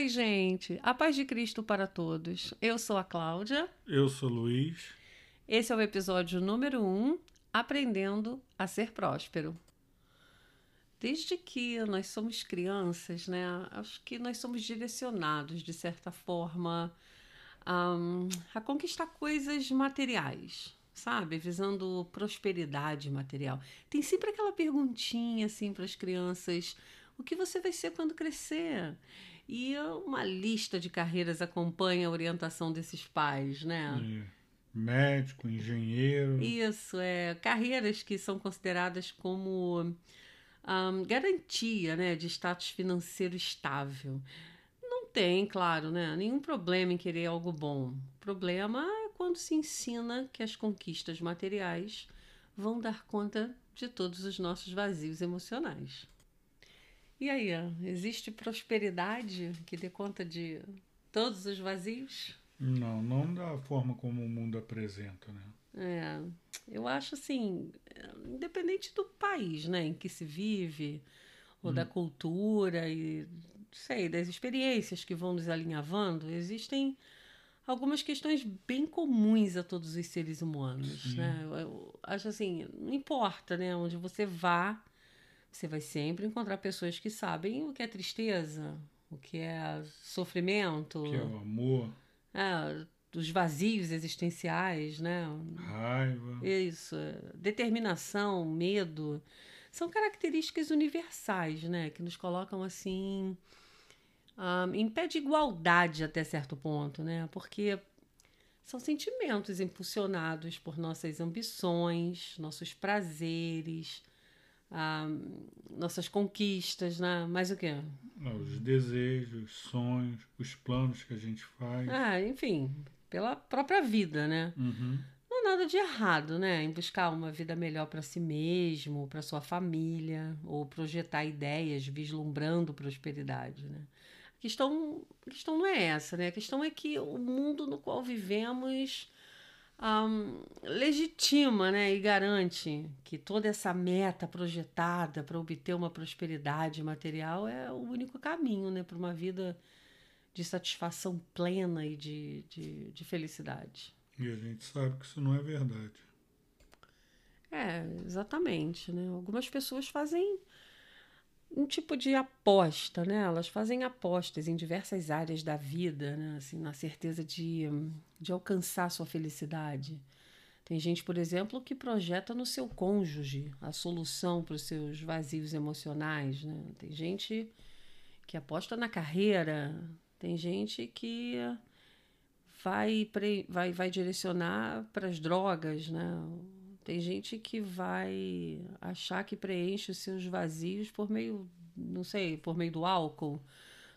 Oi, gente. A paz de Cristo para todos. Eu sou a Cláudia. Eu sou o Luiz. Esse é o episódio número 1, um, Aprendendo a Ser Próspero. Desde que nós somos crianças, né? Acho que nós somos direcionados, de certa forma, um, a conquistar coisas materiais, sabe? Visando prosperidade material. Tem sempre aquela perguntinha, assim, para as crianças: o que você vai ser quando crescer? E uma lista de carreiras acompanha a orientação desses pais, né? É. Médico, engenheiro. Isso, é. Carreiras que são consideradas como um, garantia né, de status financeiro estável. Não tem, claro, né, nenhum problema em querer algo bom. O problema é quando se ensina que as conquistas materiais vão dar conta de todos os nossos vazios emocionais. E aí, existe prosperidade que dê conta de todos os vazios? Não, não da forma como o mundo apresenta, né? É, eu acho assim, independente do país, né, em que se vive, ou hum. da cultura e, sei, das experiências que vão nos alinhavando, existem algumas questões bem comuns a todos os seres humanos, Sim. né? Eu, eu acho assim, não importa, né, onde você vá, você vai sempre encontrar pessoas que sabem o que é tristeza, o que é sofrimento, o que é o amor. É, dos vazios existenciais, né? Raiva. Isso, determinação, medo, são características universais, né? Que nos colocam assim um, em pé de igualdade até certo ponto, né? Porque são sentimentos impulsionados por nossas ambições, nossos prazeres, um, nossas conquistas, né? Mais o quê? Os desejos, sonhos, os planos que a gente faz. Ah, enfim, pela própria vida, né? Uhum. Não há nada de errado, né? Em buscar uma vida melhor para si mesmo, para sua família, ou projetar ideias vislumbrando prosperidade, né? A questão, a questão não é essa, né? A questão é que o mundo no qual vivemos um, legitima né, e garante que toda essa meta projetada para obter uma prosperidade material é o único caminho né, para uma vida de satisfação plena e de, de, de felicidade. E a gente sabe que isso não é verdade. É, exatamente. Né? Algumas pessoas fazem um tipo de aposta, né? Elas fazem apostas em diversas áreas da vida, né? Assim, na certeza de, de alcançar sua felicidade. Tem gente, por exemplo, que projeta no seu cônjuge a solução para os seus vazios emocionais, né? Tem gente que aposta na carreira, tem gente que vai, vai, vai direcionar para as drogas, né? Tem gente que vai achar que preenche os seus vazios por meio, não sei, por meio do álcool.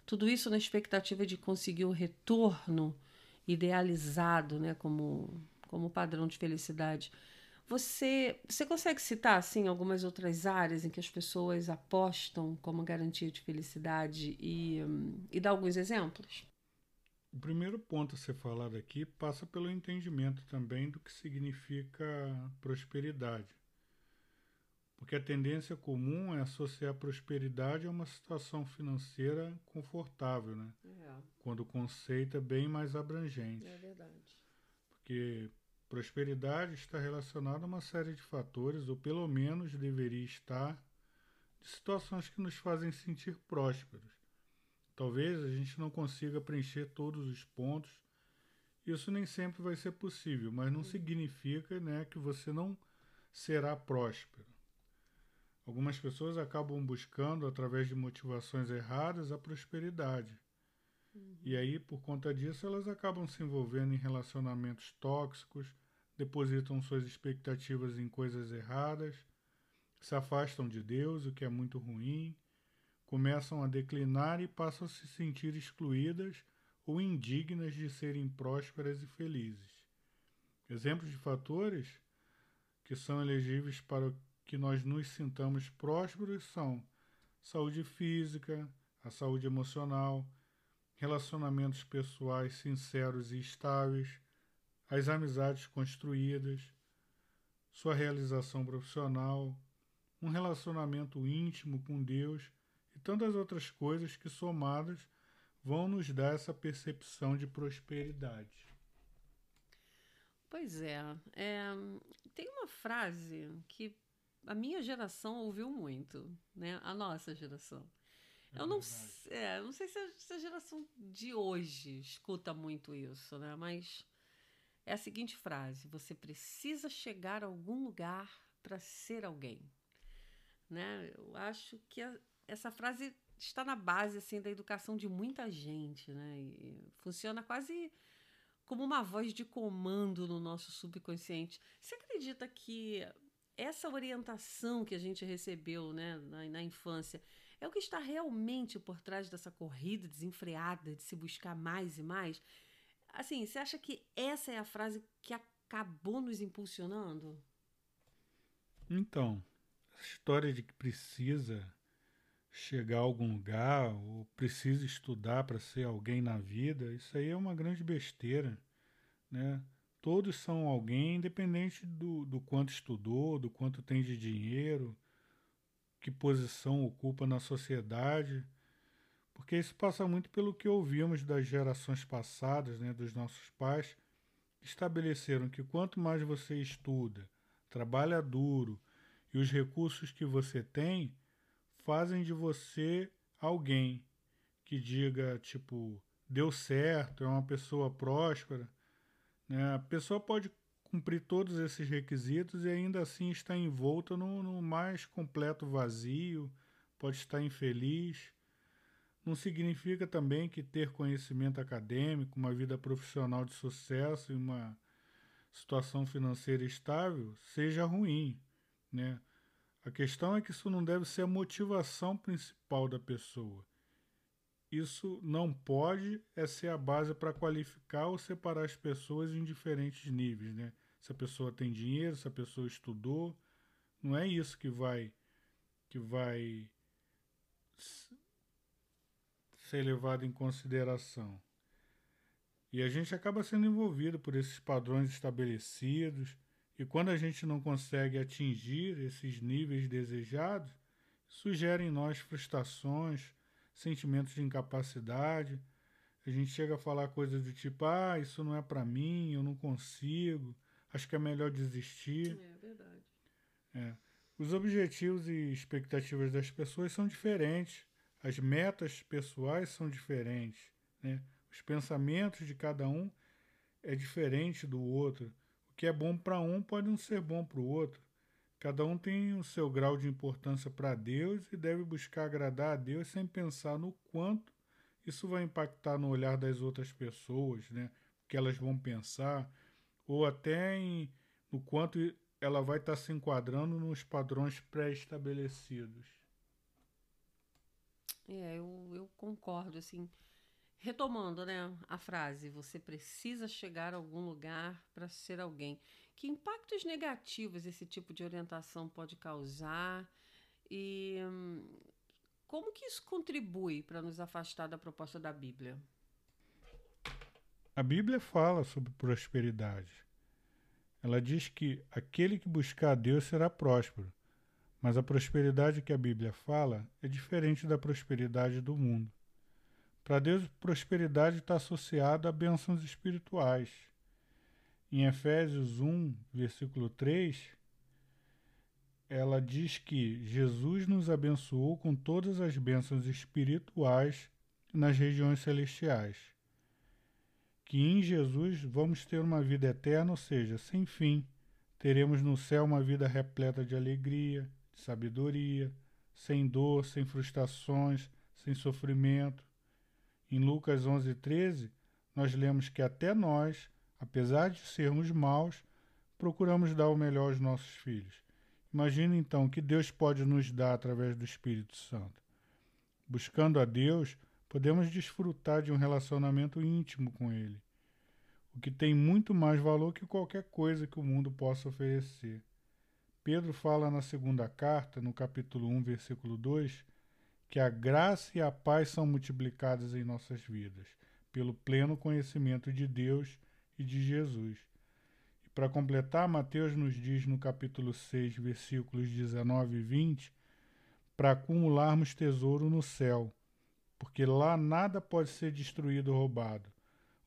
Tudo isso na expectativa de conseguir o retorno idealizado, né, como, como padrão de felicidade. Você, você consegue citar assim algumas outras áreas em que as pessoas apostam como garantia de felicidade e, e dar alguns exemplos? O primeiro ponto a ser falado aqui passa pelo entendimento também do que significa prosperidade. Porque a tendência comum é associar prosperidade a uma situação financeira confortável, né? É. Quando o conceito é bem mais abrangente. É verdade. Porque prosperidade está relacionada a uma série de fatores, ou pelo menos deveria estar, de situações que nos fazem sentir prósperos. Talvez a gente não consiga preencher todos os pontos. Isso nem sempre vai ser possível, mas não significa né, que você não será próspero. Algumas pessoas acabam buscando, através de motivações erradas, a prosperidade. Uhum. E aí, por conta disso, elas acabam se envolvendo em relacionamentos tóxicos, depositam suas expectativas em coisas erradas, se afastam de Deus, o que é muito ruim, começam a declinar e passam a se sentir excluídas ou indignas de serem prósperas e felizes. Exemplos de fatores que são elegíveis para que nós nos sintamos prósperos são saúde física, a saúde emocional, relacionamentos pessoais sinceros e estáveis, as amizades construídas, sua realização profissional, um relacionamento íntimo com Deus tantas outras coisas que, somadas, vão nos dar essa percepção de prosperidade. Pois é, é, tem uma frase que a minha geração ouviu muito, né? A nossa geração. É eu não, é, não sei se a, se a, geração de hoje escuta muito isso, né? Mas é a seguinte frase: você precisa chegar a algum lugar para ser alguém, né? Eu acho que a, essa frase está na base assim da educação de muita gente, né? E funciona quase como uma voz de comando no nosso subconsciente. Você acredita que essa orientação que a gente recebeu né, na, na infância é o que está realmente por trás dessa corrida desenfreada de se buscar mais e mais? Assim, você acha que essa é a frase que acabou nos impulsionando? Então, essa história de que precisa chegar a algum lugar ou precisa estudar para ser alguém na vida, isso aí é uma grande besteira, né? Todos são alguém, independente do, do quanto estudou, do quanto tem de dinheiro, que posição ocupa na sociedade, porque isso passa muito pelo que ouvimos das gerações passadas, né, dos nossos pais, que estabeleceram que quanto mais você estuda, trabalha duro e os recursos que você tem fazem de você alguém que diga, tipo, deu certo, é uma pessoa próspera. Né? A pessoa pode cumprir todos esses requisitos e ainda assim está envolta no, no mais completo vazio, pode estar infeliz. Não significa também que ter conhecimento acadêmico, uma vida profissional de sucesso e uma situação financeira estável seja ruim, né? A questão é que isso não deve ser a motivação principal da pessoa isso não pode é ser a base para qualificar ou separar as pessoas em diferentes níveis, né? Se a pessoa tem dinheiro, se a pessoa estudou, não é isso que vai que vai ser levado em consideração. E a gente acaba sendo envolvido por esses padrões estabelecidos, e quando a gente não consegue atingir esses níveis desejados, isso gera em nós frustrações, sentimentos de incapacidade. A gente chega a falar coisas do tipo: ah, isso não é para mim, eu não consigo, acho que é melhor desistir. É verdade. É. Os objetivos e expectativas das pessoas são diferentes, as metas pessoais são diferentes, né? os pensamentos de cada um é diferente do outro. Que é bom para um pode não ser bom para o outro. Cada um tem o seu grau de importância para Deus e deve buscar agradar a Deus sem pensar no quanto isso vai impactar no olhar das outras pessoas, né? O que elas vão pensar, ou até em, no quanto ela vai estar tá se enquadrando nos padrões pré-estabelecidos. É, eu, eu concordo, assim. Retomando, né, a frase, você precisa chegar a algum lugar para ser alguém. Que impactos negativos esse tipo de orientação pode causar e como que isso contribui para nos afastar da proposta da Bíblia? A Bíblia fala sobre prosperidade. Ela diz que aquele que buscar a Deus será próspero. Mas a prosperidade que a Bíblia fala é diferente da prosperidade do mundo. Para Deus, prosperidade está associada a bênçãos espirituais. Em Efésios 1, versículo 3, ela diz que Jesus nos abençoou com todas as bênçãos espirituais nas regiões celestiais. Que em Jesus vamos ter uma vida eterna, ou seja, sem fim. Teremos no céu uma vida repleta de alegria, de sabedoria, sem dor, sem frustrações, sem sofrimento. Em Lucas 11, 13, nós lemos que até nós Apesar de sermos maus, procuramos dar o melhor aos nossos filhos. Imagine então o que Deus pode nos dar através do Espírito Santo. Buscando a Deus, podemos desfrutar de um relacionamento íntimo com Ele, o que tem muito mais valor que qualquer coisa que o mundo possa oferecer. Pedro fala na segunda carta, no capítulo 1, versículo 2, que a graça e a paz são multiplicadas em nossas vidas, pelo pleno conhecimento de Deus e de Jesus. E para completar, Mateus nos diz no capítulo 6, versículos 19 e 20, para acumularmos tesouro no céu, porque lá nada pode ser destruído ou roubado.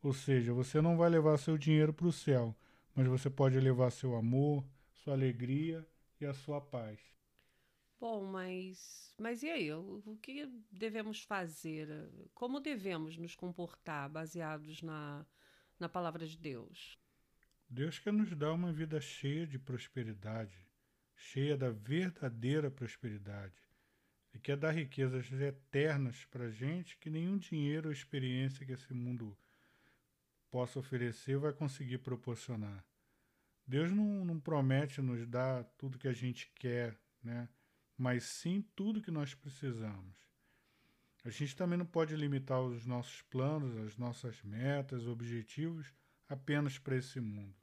Ou seja, você não vai levar seu dinheiro para o céu, mas você pode levar seu amor, sua alegria e a sua paz. Bom, mas, mas e aí? O, que devemos fazer? Como devemos nos comportar baseados na, na palavra de Deus? Deus quer nos dar uma vida cheia de prosperidade, cheia da verdadeira prosperidade. Ele quer dar riquezas eternas para gente que nenhum dinheiro ou experiência que esse mundo possa oferecer vai conseguir proporcionar. Deus não, não promete nos dar tudo que a gente quer, né? Mas sim tudo que nós precisamos. A gente também não pode limitar os nossos planos, as nossas metas, objetivos apenas para esse mundo.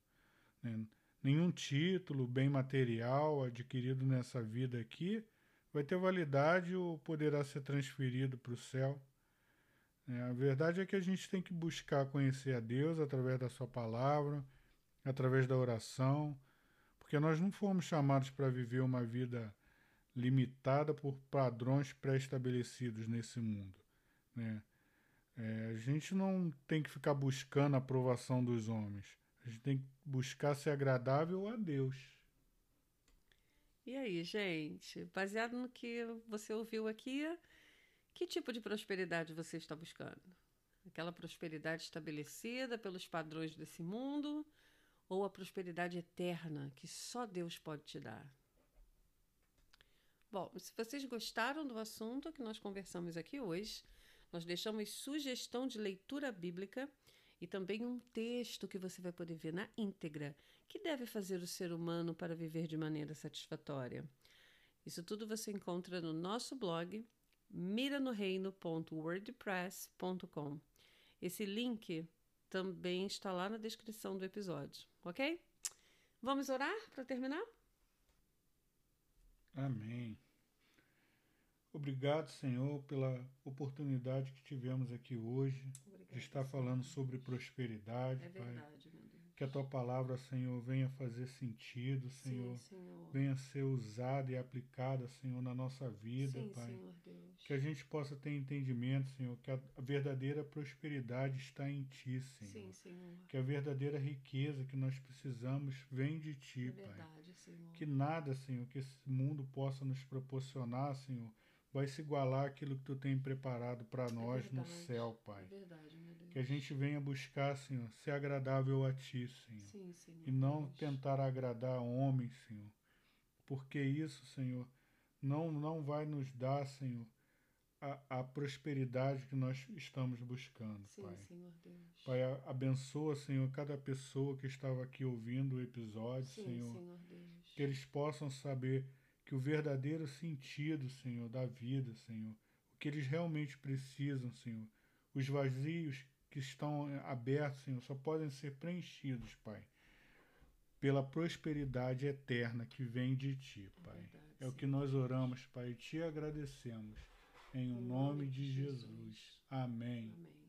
Né? Nenhum título, bem material adquirido nessa vida aqui vai ter validade ou poderá ser transferido para o céu. É, a verdade é que a gente tem que buscar conhecer a Deus através da Sua palavra, através da oração, porque nós não fomos chamados para viver uma vida limitada por padrões pré-estabelecidos nesse mundo. Né? É, a gente não tem que ficar buscando a aprovação dos homens. A gente tem que buscar ser agradável a Deus. E aí, gente, baseado no que você ouviu aqui, que tipo de prosperidade você está buscando? Aquela prosperidade estabelecida pelos padrões desse mundo ou a prosperidade eterna que só Deus pode te dar? Bom, se vocês gostaram do assunto que nós conversamos aqui hoje, nós deixamos sugestão de leitura bíblica e também um texto que você vai poder ver na íntegra, que deve fazer o ser humano para viver de maneira satisfatória. Isso tudo você encontra no nosso blog miranoreino.wordpress.com. Esse link também está lá na descrição do episódio, ok? Vamos orar para terminar? Amém. Obrigado, Senhor, pela oportunidade que tivemos aqui hoje Obrigada, de estar falando sobre prosperidade, é verdade, Pai. Que a tua palavra, Senhor, venha fazer sentido, Senhor. Sim, Senhor. Venha ser usada e aplicada, Senhor, na nossa vida, Sim, Pai. Senhor Deus. Que a gente possa ter entendimento, Senhor, que a verdadeira prosperidade está em Ti, Senhor. Sim, Senhor. Que a verdadeira riqueza que nós precisamos vem de Ti, é Pai. verdade, Senhor. Que nada, Senhor, que esse mundo possa nos proporcionar, Senhor, vai se igualar aquilo que tu tem preparado para nós é no céu, Pai. É verdade, meu Deus. Que a gente venha buscar, Senhor, ser agradável a Ti, Senhor. Sim, Senhor. E não Deus. tentar agradar homens, Senhor. Porque isso, Senhor, não, não vai nos dar, Senhor, a, a prosperidade que nós estamos buscando, Sim, Pai. Senhor Deus. Pai, abençoa, Senhor, cada pessoa que estava aqui ouvindo o episódio, Sim, Senhor. Senhor Deus. Que eles possam saber que o verdadeiro sentido, Senhor, da vida, Senhor, o que eles realmente precisam, Senhor, os vazios que estão abertos, Senhor, só podem ser preenchidos, Pai, pela prosperidade eterna que vem de Ti, Pai. É, verdade, é o que nós oramos, Pai, e te agradecemos. Em o nome de Jesus. Amém. Amém.